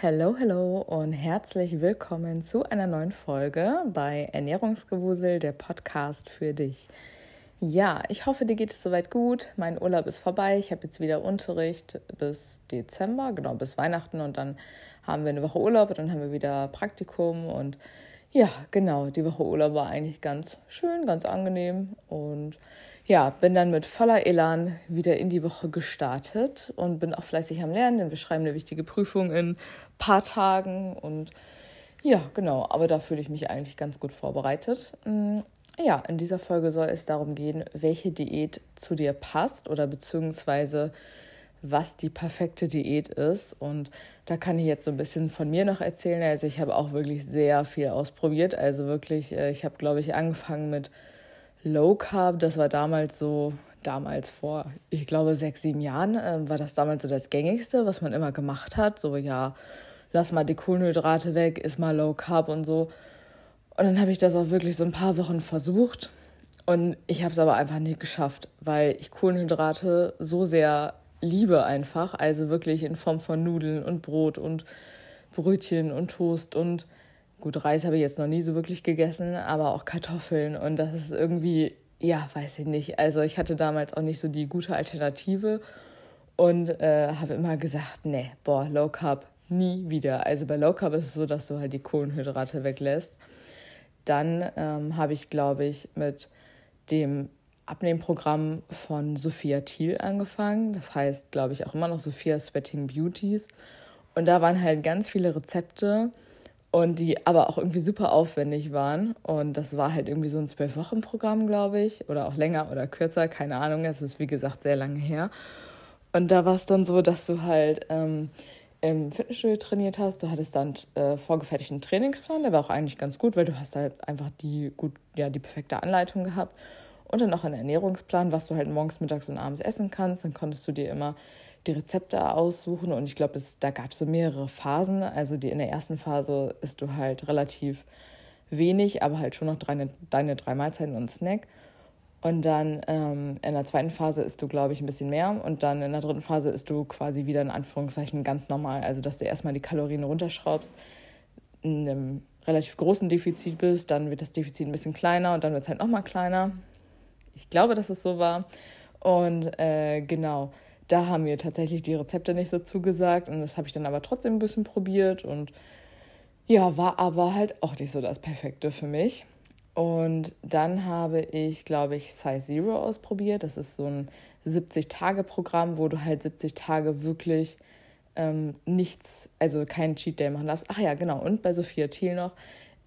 Hello, hello und herzlich willkommen zu einer neuen Folge bei Ernährungsgewusel, der Podcast für dich. Ja, ich hoffe, dir geht es soweit gut. Mein Urlaub ist vorbei. Ich habe jetzt wieder Unterricht bis Dezember, genau bis Weihnachten und dann haben wir eine Woche Urlaub und dann haben wir wieder Praktikum und ja, genau, die Woche Urlaub war eigentlich ganz schön, ganz angenehm und ja, bin dann mit voller Elan wieder in die Woche gestartet und bin auch fleißig am Lernen, denn wir schreiben eine wichtige Prüfung in ein paar Tagen und ja, genau, aber da fühle ich mich eigentlich ganz gut vorbereitet. Mm, ja, in dieser Folge soll es darum gehen, welche Diät zu dir passt oder beziehungsweise was die perfekte Diät ist. Und da kann ich jetzt so ein bisschen von mir noch erzählen. Also ich habe auch wirklich sehr viel ausprobiert. Also wirklich, äh, ich habe, glaube ich, angefangen mit Low Carb, das war damals so, damals vor, ich glaube, sechs, sieben Jahren, äh, war das damals so das Gängigste, was man immer gemacht hat. So, ja, lass mal die Kohlenhydrate weg, iss mal Low Carb und so. Und dann habe ich das auch wirklich so ein paar Wochen versucht. Und ich habe es aber einfach nicht geschafft, weil ich Kohlenhydrate so sehr liebe einfach. Also wirklich in Form von Nudeln und Brot und Brötchen und Toast und Gut, Reis habe ich jetzt noch nie so wirklich gegessen, aber auch Kartoffeln. Und das ist irgendwie, ja, weiß ich nicht. Also ich hatte damals auch nicht so die gute Alternative und äh, habe immer gesagt, nee, boah, Low Carb nie wieder. Also bei Low Carb ist es so, dass du halt die Kohlenhydrate weglässt. Dann ähm, habe ich, glaube ich, mit dem Abnehmprogramm von Sophia Thiel angefangen. Das heißt, glaube ich, auch immer noch Sophia Sweating Beauties. Und da waren halt ganz viele Rezepte und die aber auch irgendwie super aufwendig waren. Und das war halt irgendwie so ein Zwölf-Wochen-Programm, glaube ich, oder auch länger oder kürzer, keine Ahnung. Es ist wie gesagt sehr lange her. Und da war es dann so, dass du halt ähm, im Fitnessstudio trainiert hast. Du hattest dann äh, vorgefertigten Trainingsplan, der war auch eigentlich ganz gut, weil du hast halt einfach die gut, ja, die perfekte Anleitung gehabt. Und dann auch einen Ernährungsplan, was du halt morgens, mittags und abends essen kannst. Dann konntest du dir immer die Rezepte aussuchen und ich glaube, da gab es so mehrere Phasen. Also die in der ersten Phase isst du halt relativ wenig, aber halt schon noch deine, deine drei Mahlzeiten und Snack. Und dann ähm, in der zweiten Phase isst du, glaube ich, ein bisschen mehr. Und dann in der dritten Phase isst du quasi wieder in Anführungszeichen ganz normal. Also, dass du erstmal die Kalorien runterschraubst, in einem relativ großen Defizit bist, dann wird das Defizit ein bisschen kleiner und dann wird es halt nochmal kleiner. Ich glaube, dass es so war. Und äh, genau, da haben mir tatsächlich die Rezepte nicht so zugesagt und das habe ich dann aber trotzdem ein bisschen probiert und ja, war aber halt auch nicht so das Perfekte für mich. Und dann habe ich, glaube ich, Size Zero ausprobiert. Das ist so ein 70-Tage-Programm, wo du halt 70 Tage wirklich ähm, nichts, also keinen Cheat Day machen darfst. Ach ja, genau. Und bei Sophia Thiel noch.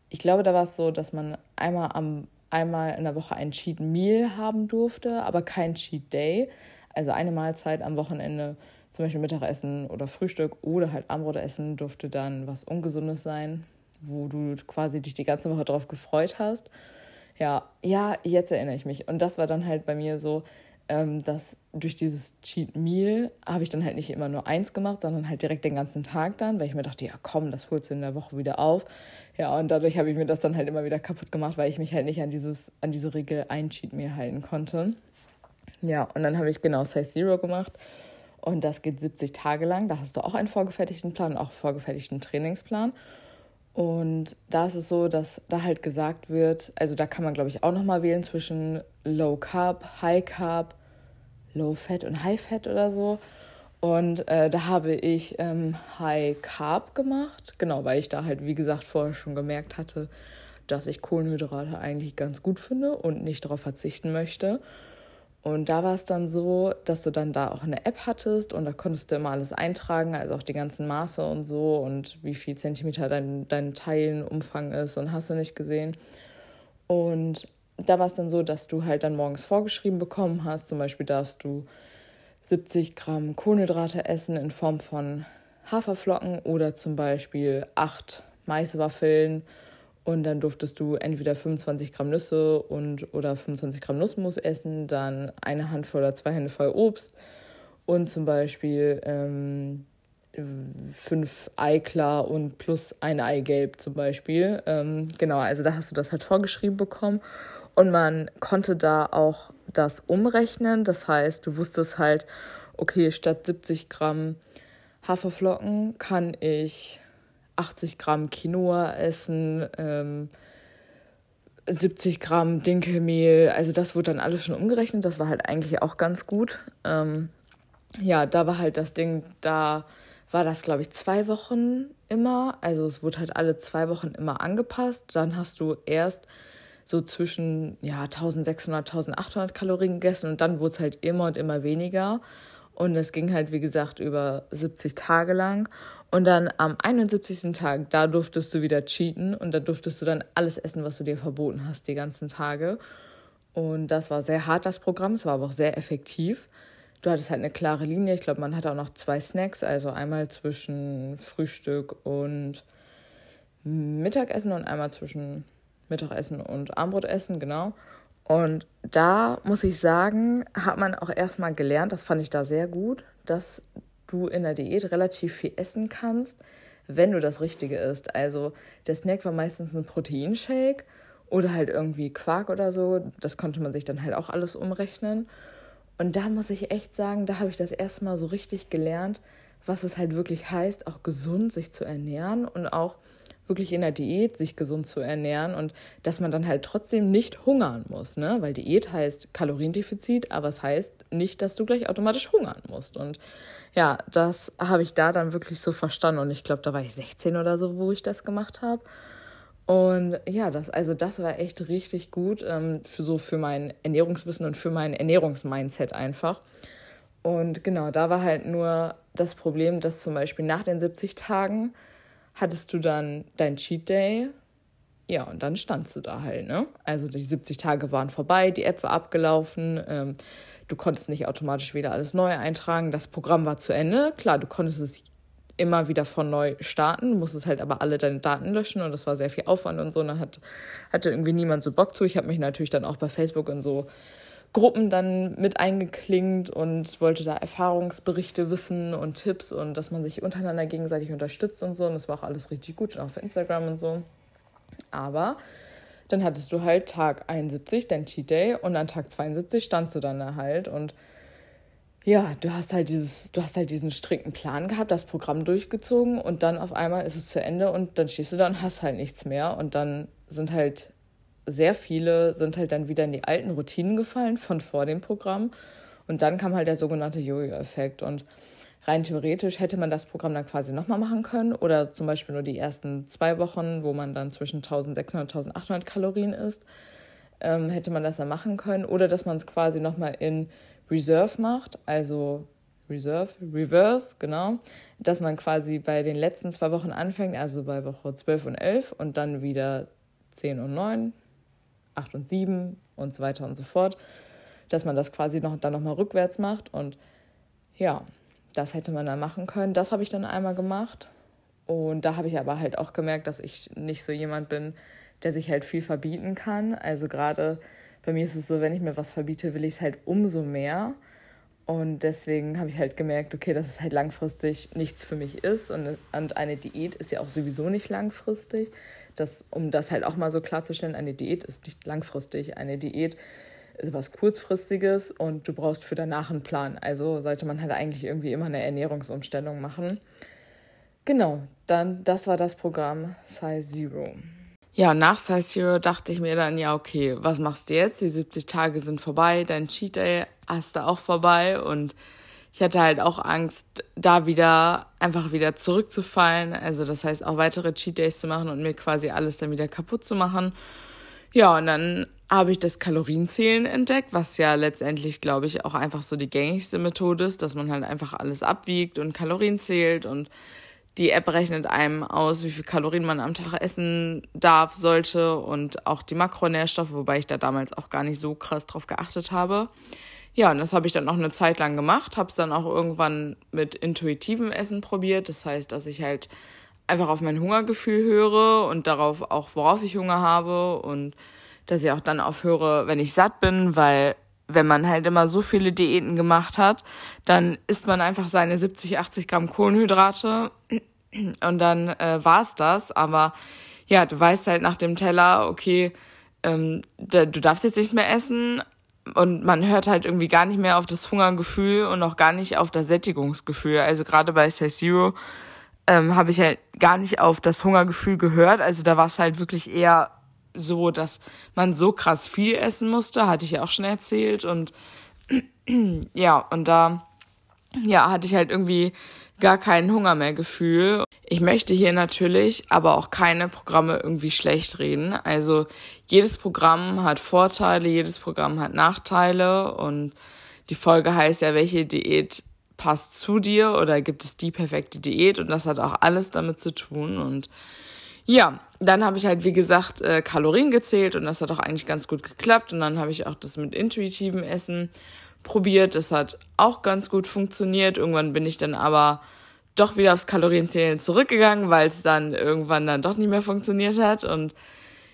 Ich glaube, da war es so, dass man einmal am einmal in der Woche ein Cheat Meal haben durfte, aber kein Cheat Day. Also eine Mahlzeit am Wochenende, zum Beispiel Mittagessen oder Frühstück oder halt Abendbrot essen, durfte dann was Ungesundes sein, wo du quasi dich die ganze Woche drauf gefreut hast. Ja, ja, jetzt erinnere ich mich. Und das war dann halt bei mir so, ähm, dass durch dieses Cheat Meal habe ich dann halt nicht immer nur eins gemacht, sondern halt direkt den ganzen Tag dann, weil ich mir dachte, ja komm, das holst du in der Woche wieder auf. Ja, und dadurch habe ich mir das dann halt immer wieder kaputt gemacht, weil ich mich halt nicht an, dieses, an diese Regel ein Cheat Meal halten konnte. Ja, und dann habe ich genau Size Zero gemacht. Und das geht 70 Tage lang. Da hast du auch einen vorgefertigten Plan, auch einen vorgefertigten Trainingsplan. Und da ist es so, dass da halt gesagt wird, also da kann man, glaube ich, auch nochmal wählen zwischen Low Carb, High Carb, Low Fat und High Fat oder so. Und äh, da habe ich ähm, High Carb gemacht, genau, weil ich da halt, wie gesagt, vorher schon gemerkt hatte, dass ich Kohlenhydrate eigentlich ganz gut finde und nicht darauf verzichten möchte. Und da war es dann so, dass du dann da auch eine App hattest und da konntest du immer alles eintragen, also auch die ganzen Maße und so und wie viel Zentimeter dein, dein Teilenumfang ist und hast du nicht gesehen. Und da war es dann so, dass du halt dann morgens vorgeschrieben bekommen hast, zum Beispiel darfst du 70 Gramm Kohlenhydrate essen in Form von Haferflocken oder zum Beispiel 8 Maiswaffeln und dann durftest du entweder 25 Gramm Nüsse und oder 25 Gramm Nussmus essen, dann eine Handvoll oder zwei Hände voll Obst und zum Beispiel ähm, fünf Eiklar und plus ein Eigelb zum Beispiel. Ähm, genau, also da hast du das halt vorgeschrieben bekommen. Und man konnte da auch das umrechnen. Das heißt, du wusstest halt, okay, statt 70 Gramm Haferflocken kann ich 80 Gramm Quinoa essen, ähm, 70 Gramm Dinkelmehl. Also das wurde dann alles schon umgerechnet. Das war halt eigentlich auch ganz gut. Ähm, ja, da war halt das Ding, da war das, glaube ich, zwei Wochen immer. Also es wurde halt alle zwei Wochen immer angepasst. Dann hast du erst so zwischen ja, 1600, 1800 Kalorien gegessen und dann wurde es halt immer und immer weniger. Und es ging halt, wie gesagt, über 70 Tage lang. Und dann am 71. Tag, da durftest du wieder cheaten und da durftest du dann alles essen, was du dir verboten hast, die ganzen Tage. Und das war sehr hart, das Programm. Es war aber auch sehr effektiv. Du hattest halt eine klare Linie. Ich glaube, man hatte auch noch zwei Snacks, also einmal zwischen Frühstück und Mittagessen und einmal zwischen Mittagessen und Abendbrotessen, genau. Und da muss ich sagen, hat man auch erstmal gelernt, das fand ich da sehr gut, dass du in der Diät relativ viel essen kannst, wenn du das Richtige isst. Also der Snack war meistens ein Proteinshake oder halt irgendwie Quark oder so. Das konnte man sich dann halt auch alles umrechnen. Und da muss ich echt sagen, da habe ich das erste Mal so richtig gelernt, was es halt wirklich heißt, auch gesund sich zu ernähren und auch wirklich in der Diät sich gesund zu ernähren und dass man dann halt trotzdem nicht hungern muss, ne? Weil Diät heißt Kaloriendefizit, aber es heißt nicht, dass du gleich automatisch hungern musst. Und ja, das habe ich da dann wirklich so verstanden und ich glaube, da war ich 16 oder so, wo ich das gemacht habe. Und ja, das, also das war echt richtig gut ähm, für so für mein Ernährungswissen und für mein Ernährungsmindset einfach. Und genau, da war halt nur das Problem, dass zum Beispiel nach den 70 Tagen hattest du dann dein Cheat Day. Ja, und dann standst du da halt, ne? Also die 70 Tage waren vorbei, die App war abgelaufen, ähm, du konntest nicht automatisch wieder alles neu eintragen, das Programm war zu Ende. Klar, du konntest es immer wieder von neu starten, musstest halt aber alle deine Daten löschen und das war sehr viel Aufwand und so. Und dann hat, hatte irgendwie niemand so Bock zu. Ich habe mich natürlich dann auch bei Facebook in so Gruppen dann mit eingeklingt und wollte da Erfahrungsberichte wissen und Tipps und dass man sich untereinander gegenseitig unterstützt und so. Und das war auch alles richtig gut, auch auf Instagram und so. Aber dann hattest du halt Tag 71, dein Cheat Day, und an Tag 72 standst du dann da halt und ja, du hast halt dieses, du hast halt diesen strikten Plan gehabt, das Programm durchgezogen und dann auf einmal ist es zu Ende und dann stehst du da und hast halt nichts mehr und dann sind halt sehr viele sind halt dann wieder in die alten Routinen gefallen von vor dem Programm. Und dann kam halt der sogenannte Jojo-Effekt. Und rein theoretisch hätte man das Programm dann quasi nochmal machen können oder zum Beispiel nur die ersten zwei Wochen, wo man dann zwischen 1600 und 1800 Kalorien isst, ähm, hätte man das dann machen können. Oder dass man es quasi nochmal in Reserve macht, also Reserve, Reverse, genau, dass man quasi bei den letzten zwei Wochen anfängt, also bei Woche 12 und 11 und dann wieder 10 und 9, 8 und 7 und so weiter und so fort, dass man das quasi noch, dann nochmal rückwärts macht. Und ja, das hätte man dann machen können. Das habe ich dann einmal gemacht. Und da habe ich aber halt auch gemerkt, dass ich nicht so jemand bin, der sich halt viel verbieten kann. Also gerade bei mir ist es so, wenn ich mir was verbiete, will ich es halt umso mehr. Und deswegen habe ich halt gemerkt, okay, dass es halt langfristig nichts für mich ist. Und, und eine Diät ist ja auch sowieso nicht langfristig. Das, um das halt auch mal so klarzustellen, eine Diät ist nicht langfristig. Eine Diät ist was Kurzfristiges und du brauchst für danach einen Plan. Also sollte man halt eigentlich irgendwie immer eine Ernährungsumstellung machen. Genau, dann das war das Programm Size Zero. Ja, nach Size Zero dachte ich mir dann, ja, okay, was machst du jetzt? Die 70 Tage sind vorbei, dein Cheat Day hast du auch vorbei und ich hatte halt auch Angst, da wieder einfach wieder zurückzufallen. Also das heißt auch weitere Cheat Days zu machen und mir quasi alles dann wieder kaputt zu machen. Ja, und dann habe ich das Kalorienzählen entdeckt, was ja letztendlich, glaube ich, auch einfach so die gängigste Methode ist, dass man halt einfach alles abwiegt und Kalorien zählt und die App rechnet einem aus, wie viel Kalorien man am Tag essen darf, sollte und auch die Makronährstoffe, wobei ich da damals auch gar nicht so krass drauf geachtet habe. Ja, und das habe ich dann auch eine Zeit lang gemacht, habe es dann auch irgendwann mit intuitivem Essen probiert. Das heißt, dass ich halt einfach auf mein Hungergefühl höre und darauf auch, worauf ich Hunger habe und dass ich auch dann aufhöre, wenn ich satt bin, weil wenn man halt immer so viele Diäten gemacht hat, dann isst man einfach seine 70, 80 Gramm Kohlenhydrate und dann äh, war's das. Aber ja, du weißt halt nach dem Teller, okay, ähm, da, du darfst jetzt nichts mehr essen, und man hört halt irgendwie gar nicht mehr auf das Hungergefühl und auch gar nicht auf das Sättigungsgefühl. Also gerade bei Size Zero ähm, habe ich halt gar nicht auf das Hungergefühl gehört. Also da war es halt wirklich eher so, dass man so krass viel essen musste, hatte ich ja auch schon erzählt. Und ja, und da ja, hatte ich halt irgendwie gar keinen Hunger mehr Gefühl. Ich möchte hier natürlich aber auch keine Programme irgendwie schlecht reden. Also jedes Programm hat Vorteile, jedes Programm hat Nachteile und die Folge heißt ja, welche Diät passt zu dir oder gibt es die perfekte Diät und das hat auch alles damit zu tun und ja, dann habe ich halt, wie gesagt, äh, Kalorien gezählt und das hat auch eigentlich ganz gut geklappt. Und dann habe ich auch das mit intuitivem Essen probiert. Das hat auch ganz gut funktioniert. Irgendwann bin ich dann aber doch wieder aufs Kalorienzählen zurückgegangen, weil es dann irgendwann dann doch nicht mehr funktioniert hat. Und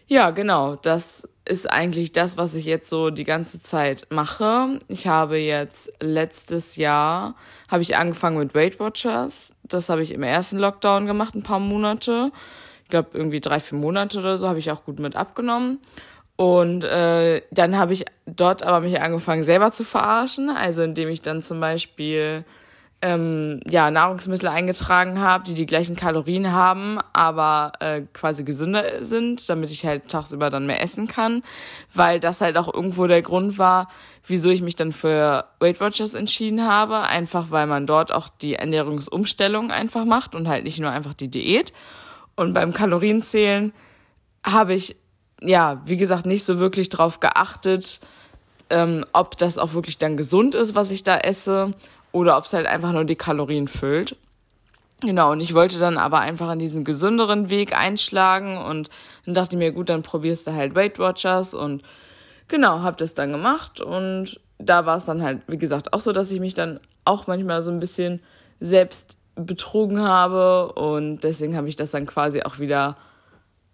ja, genau, das ist eigentlich das, was ich jetzt so die ganze Zeit mache. Ich habe jetzt letztes Jahr habe ich angefangen mit Weight Watchers. Das habe ich im ersten Lockdown gemacht, ein paar Monate. Ich glaube irgendwie drei, vier Monate oder so habe ich auch gut mit abgenommen. Und äh, dann habe ich dort aber mich angefangen selber zu verarschen, also indem ich dann zum Beispiel ähm, ja Nahrungsmittel eingetragen habe, die die gleichen Kalorien haben, aber äh, quasi gesünder sind, damit ich halt tagsüber dann mehr essen kann, weil das halt auch irgendwo der Grund war, wieso ich mich dann für Weight Watchers entschieden habe, einfach weil man dort auch die Ernährungsumstellung einfach macht und halt nicht nur einfach die Diät. Und beim Kalorienzählen habe ich ja, wie gesagt, nicht so wirklich drauf geachtet, ähm, ob das auch wirklich dann gesund ist, was ich da esse, oder ob es halt einfach nur die Kalorien füllt. Genau, und ich wollte dann aber einfach in diesen gesünderen Weg einschlagen und dann dachte ich mir, gut, dann probierst du halt Weight Watchers und genau, hab das dann gemacht und da war es dann halt, wie gesagt, auch so, dass ich mich dann auch manchmal so ein bisschen selbst betrogen habe und deswegen habe ich das dann quasi auch wieder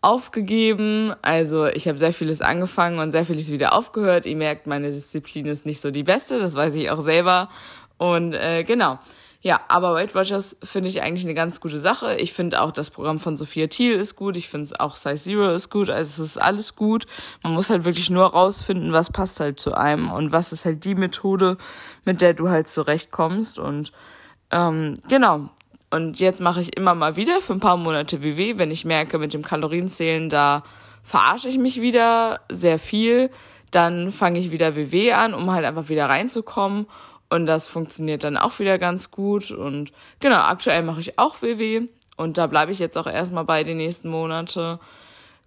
aufgegeben. Also ich habe sehr vieles angefangen und sehr vieles wieder aufgehört. Ihr merkt, meine Disziplin ist nicht so die beste, das weiß ich auch selber. Und äh, genau. Ja, aber Weight Watchers finde ich eigentlich eine ganz gute Sache. Ich finde auch das Programm von Sophia Thiel ist gut. Ich finde auch Size Zero ist gut. Also es ist alles gut. Man muss halt wirklich nur rausfinden, was passt halt zu einem und was ist halt die Methode, mit der du halt zurechtkommst. Und ähm, genau, und jetzt mache ich immer mal wieder für ein paar Monate WW, wenn ich merke, mit dem Kalorienzählen, da verarsche ich mich wieder sehr viel. Dann fange ich wieder WW an, um halt einfach wieder reinzukommen. Und das funktioniert dann auch wieder ganz gut. Und genau, aktuell mache ich auch WW. Und da bleibe ich jetzt auch erstmal bei den nächsten Monate.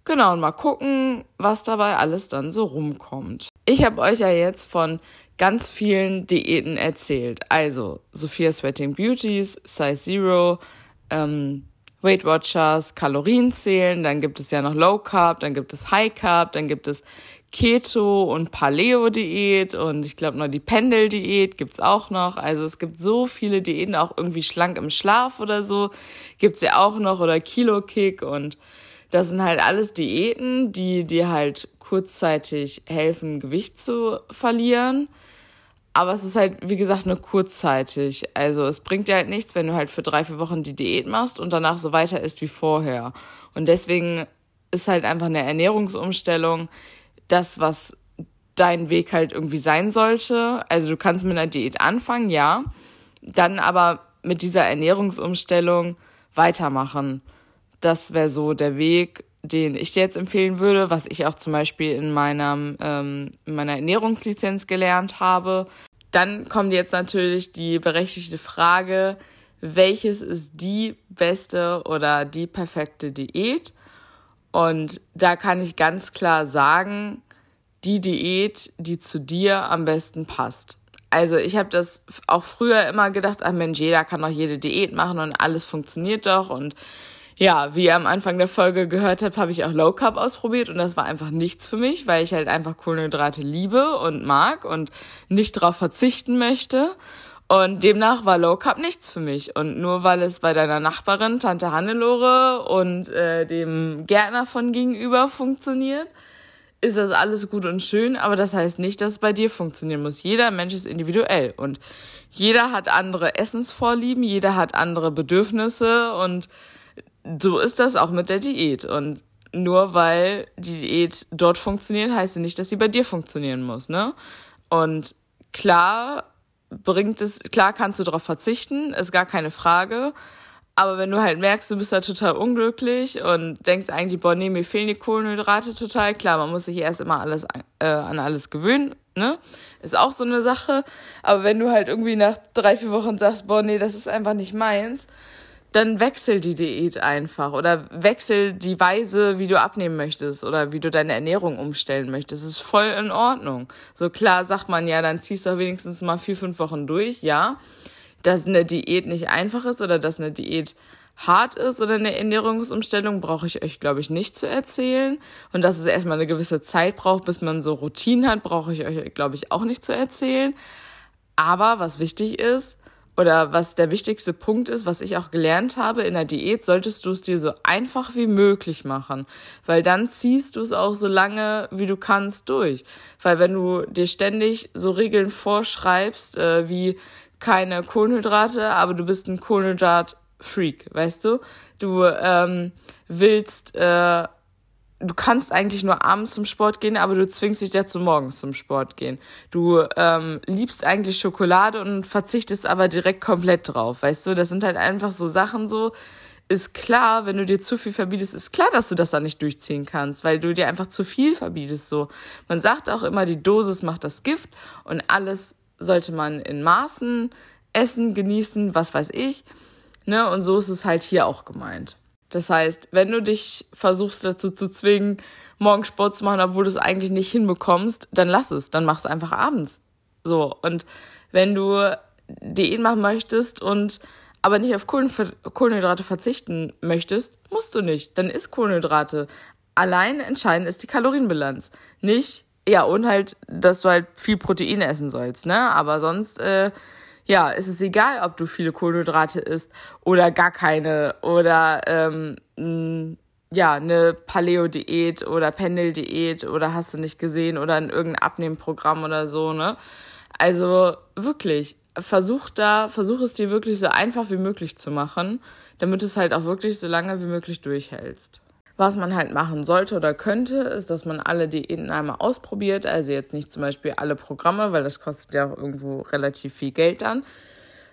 Genau, und mal gucken, was dabei alles dann so rumkommt. Ich habe euch ja jetzt von ganz vielen Diäten erzählt. Also Sophia Sweating Beauties, Size Zero, ähm, Weight Watchers, Kalorien zählen, dann gibt es ja noch Low Carb, dann gibt es High Carb, dann gibt es Keto und Paleo Diät und ich glaube noch die Pendel Diät gibt's auch noch. Also es gibt so viele Diäten, auch irgendwie schlank im Schlaf oder so gibt's ja auch noch oder Kilo Kick und das sind halt alles Diäten, die dir halt kurzzeitig helfen, Gewicht zu verlieren aber es ist halt, wie gesagt, nur kurzzeitig. Also es bringt dir halt nichts, wenn du halt für drei, vier Wochen die Diät machst und danach so weiter isst wie vorher. Und deswegen ist halt einfach eine Ernährungsumstellung das, was dein Weg halt irgendwie sein sollte. Also du kannst mit einer Diät anfangen, ja. Dann aber mit dieser Ernährungsumstellung weitermachen. Das wäre so der Weg, den ich dir jetzt empfehlen würde, was ich auch zum Beispiel in, meinem, ähm, in meiner Ernährungslizenz gelernt habe. Dann kommt jetzt natürlich die berechtigte Frage, welches ist die beste oder die perfekte Diät? Und da kann ich ganz klar sagen, die Diät, die zu dir am besten passt. Also ich habe das auch früher immer gedacht, ach Mensch, jeder kann doch jede Diät machen und alles funktioniert doch und ja, wie ihr am Anfang der Folge gehört habt, habe ich auch Low Carb ausprobiert und das war einfach nichts für mich, weil ich halt einfach Kohlenhydrate liebe und mag und nicht darauf verzichten möchte. Und demnach war Low Carb nichts für mich. Und nur weil es bei deiner Nachbarin, Tante Hannelore und äh, dem Gärtner von gegenüber funktioniert, ist das alles gut und schön, aber das heißt nicht, dass es bei dir funktionieren muss. Jeder Mensch ist individuell und jeder hat andere Essensvorlieben, jeder hat andere Bedürfnisse und so ist das auch mit der Diät. Und nur weil die Diät dort funktioniert, heißt sie nicht, dass sie bei dir funktionieren muss, ne? Und klar bringt es, klar kannst du darauf verzichten, ist gar keine Frage. Aber wenn du halt merkst, du bist da total unglücklich und denkst eigentlich, boah, nee, mir fehlen die Kohlenhydrate total, klar, man muss sich erst immer alles äh, an alles gewöhnen, ne? Ist auch so eine Sache. Aber wenn du halt irgendwie nach drei, vier Wochen sagst, boah, nee, das ist einfach nicht meins, dann wechsel die Diät einfach oder wechsel die Weise, wie du abnehmen möchtest oder wie du deine Ernährung umstellen möchtest. Das ist voll in Ordnung. So klar sagt man ja, dann ziehst du wenigstens mal vier, fünf Wochen durch, ja. Dass eine Diät nicht einfach ist oder dass eine Diät hart ist oder eine Ernährungsumstellung, brauche ich euch, glaube ich, nicht zu erzählen. Und dass es erstmal eine gewisse Zeit braucht, bis man so Routinen hat, brauche ich euch, glaube ich, auch nicht zu erzählen. Aber was wichtig ist, oder was der wichtigste Punkt ist, was ich auch gelernt habe in der Diät, solltest du es dir so einfach wie möglich machen, weil dann ziehst du es auch so lange wie du kannst durch, weil wenn du dir ständig so Regeln vorschreibst, äh, wie keine Kohlenhydrate, aber du bist ein Kohlenhydrat-Freak, weißt du, du ähm, willst äh, du kannst eigentlich nur abends zum Sport gehen, aber du zwingst dich dazu, morgens zum Sport gehen. Du ähm, liebst eigentlich Schokolade und verzichtest aber direkt komplett drauf, weißt du? Das sind halt einfach so Sachen so. Ist klar, wenn du dir zu viel verbietest, ist klar, dass du das dann nicht durchziehen kannst, weil du dir einfach zu viel verbietest. So, man sagt auch immer, die Dosis macht das Gift und alles sollte man in Maßen essen, genießen, was weiß ich. Ne? Und so ist es halt hier auch gemeint. Das heißt, wenn du dich versuchst dazu zu zwingen, morgen Sport zu machen, obwohl du es eigentlich nicht hinbekommst, dann lass es, dann mach es einfach abends. So. Und wenn du Diät machen möchtest und aber nicht auf Kohlenhydrate verzichten möchtest, musst du nicht. Dann isst Kohlenhydrate. Allein entscheidend ist die Kalorienbilanz. Nicht, ja, und halt, dass du halt viel Protein essen sollst, ne? Aber sonst, äh, ja, es ist egal, ob du viele Kohlenhydrate isst oder gar keine oder ähm, ja, eine Paleo-Diät oder Pendeldiät oder hast du nicht gesehen oder in irgendein Abnehmprogramm oder so, ne? Also wirklich, versuch da, versuch es dir wirklich so einfach wie möglich zu machen, damit du es halt auch wirklich so lange wie möglich durchhältst. Was man halt machen sollte oder könnte, ist, dass man alle Diäten einmal ausprobiert. Also jetzt nicht zum Beispiel alle Programme, weil das kostet ja auch irgendwo relativ viel Geld dann,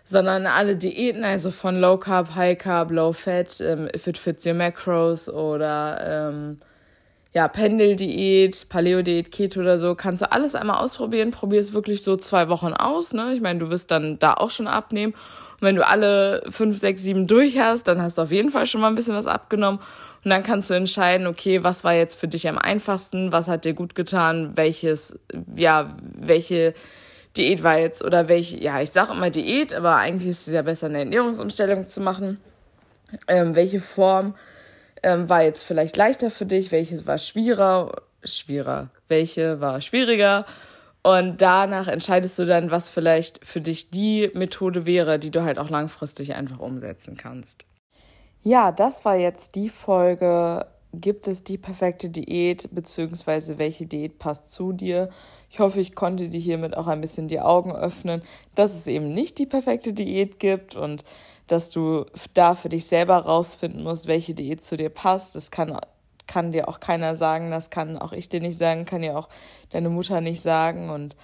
sondern alle Diäten, also von Low Carb, High Carb, Low Fat, ähm, If It Fits Your Macros oder ähm, ja, Pendeldiät, Paleo-Diät, Keto oder so, kannst du alles einmal ausprobieren. Probier es wirklich so zwei Wochen aus. Ne? Ich meine, du wirst dann da auch schon abnehmen. Und wenn du alle fünf, sechs, sieben durch hast, dann hast du auf jeden Fall schon mal ein bisschen was abgenommen. Und dann kannst du entscheiden, okay, was war jetzt für dich am einfachsten, was hat dir gut getan, welches, ja, welche Diät war jetzt oder welche, ja, ich sage immer Diät, aber eigentlich ist es ja besser, eine Ernährungsumstellung zu machen. Ähm, welche Form ähm, war jetzt vielleicht leichter für dich, welches war schwieriger, schwieriger, welche war schwieriger. Und danach entscheidest du dann, was vielleicht für dich die Methode wäre, die du halt auch langfristig einfach umsetzen kannst. Ja, das war jetzt die Folge. Gibt es die perfekte Diät, beziehungsweise welche Diät passt zu dir? Ich hoffe, ich konnte dir hiermit auch ein bisschen die Augen öffnen, dass es eben nicht die perfekte Diät gibt und dass du da für dich selber rausfinden musst, welche Diät zu dir passt. Das kann, kann dir auch keiner sagen, das kann auch ich dir nicht sagen, kann dir auch deine Mutter nicht sagen. Und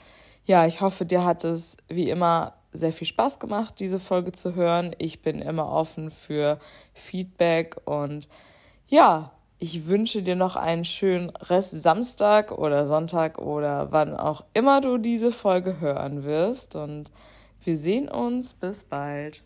ja, ich hoffe, dir hat es wie immer sehr viel Spaß gemacht, diese Folge zu hören. Ich bin immer offen für Feedback und ja, ich wünsche dir noch einen schönen Rest Samstag oder Sonntag oder wann auch immer du diese Folge hören wirst und wir sehen uns. Bis bald.